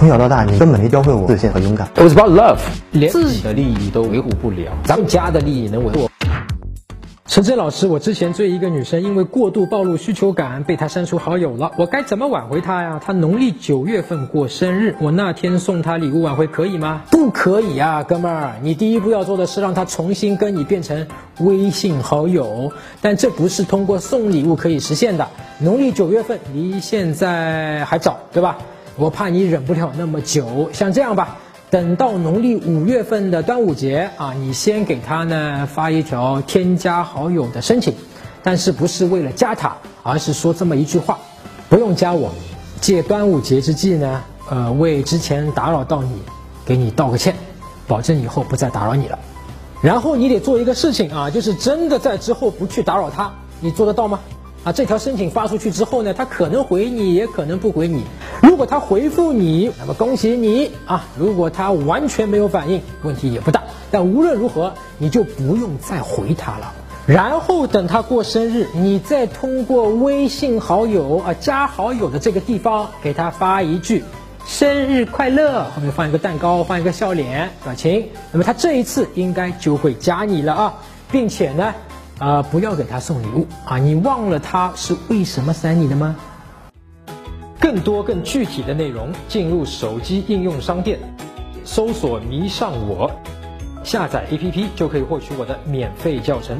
从小到大，你根本没教会我自信和勇敢。It was about love，连自己的利益都维护不了，咱们家的利益能维护？陈真老师，我之前追一个女生，因为过度暴露需求感，被她删除好友了，我该怎么挽回她呀？她农历九月份过生日，我那天送她礼物挽回可以吗？不可以啊，哥们儿，你第一步要做的是让她重新跟你变成微信好友，但这不是通过送礼物可以实现的。农历九月份离现在还早，对吧？我怕你忍不了那么久，像这样吧。等到农历五月份的端午节啊，你先给他呢发一条添加好友的申请，但是不是为了加他，而是说这么一句话：不用加我，借端午节之际呢，呃，为之前打扰到你，给你道个歉，保证以后不再打扰你了。然后你得做一个事情啊，就是真的在之后不去打扰他，你做得到吗？啊，这条申请发出去之后呢，他可能回你，也可能不回你。如果他回复你，那么恭喜你啊！如果他完全没有反应，问题也不大。但无论如何，你就不用再回他了。然后等他过生日，你再通过微信好友啊加好友的这个地方给他发一句“生日快乐”，后面放一个蛋糕，放一个笑脸表情。那么他这一次应该就会加你了啊，并且呢。啊，不要给他送礼物啊！你忘了他是为什么删你的吗？更多更具体的内容，进入手机应用商店，搜索“迷上我”，下载 APP 就可以获取我的免费教程。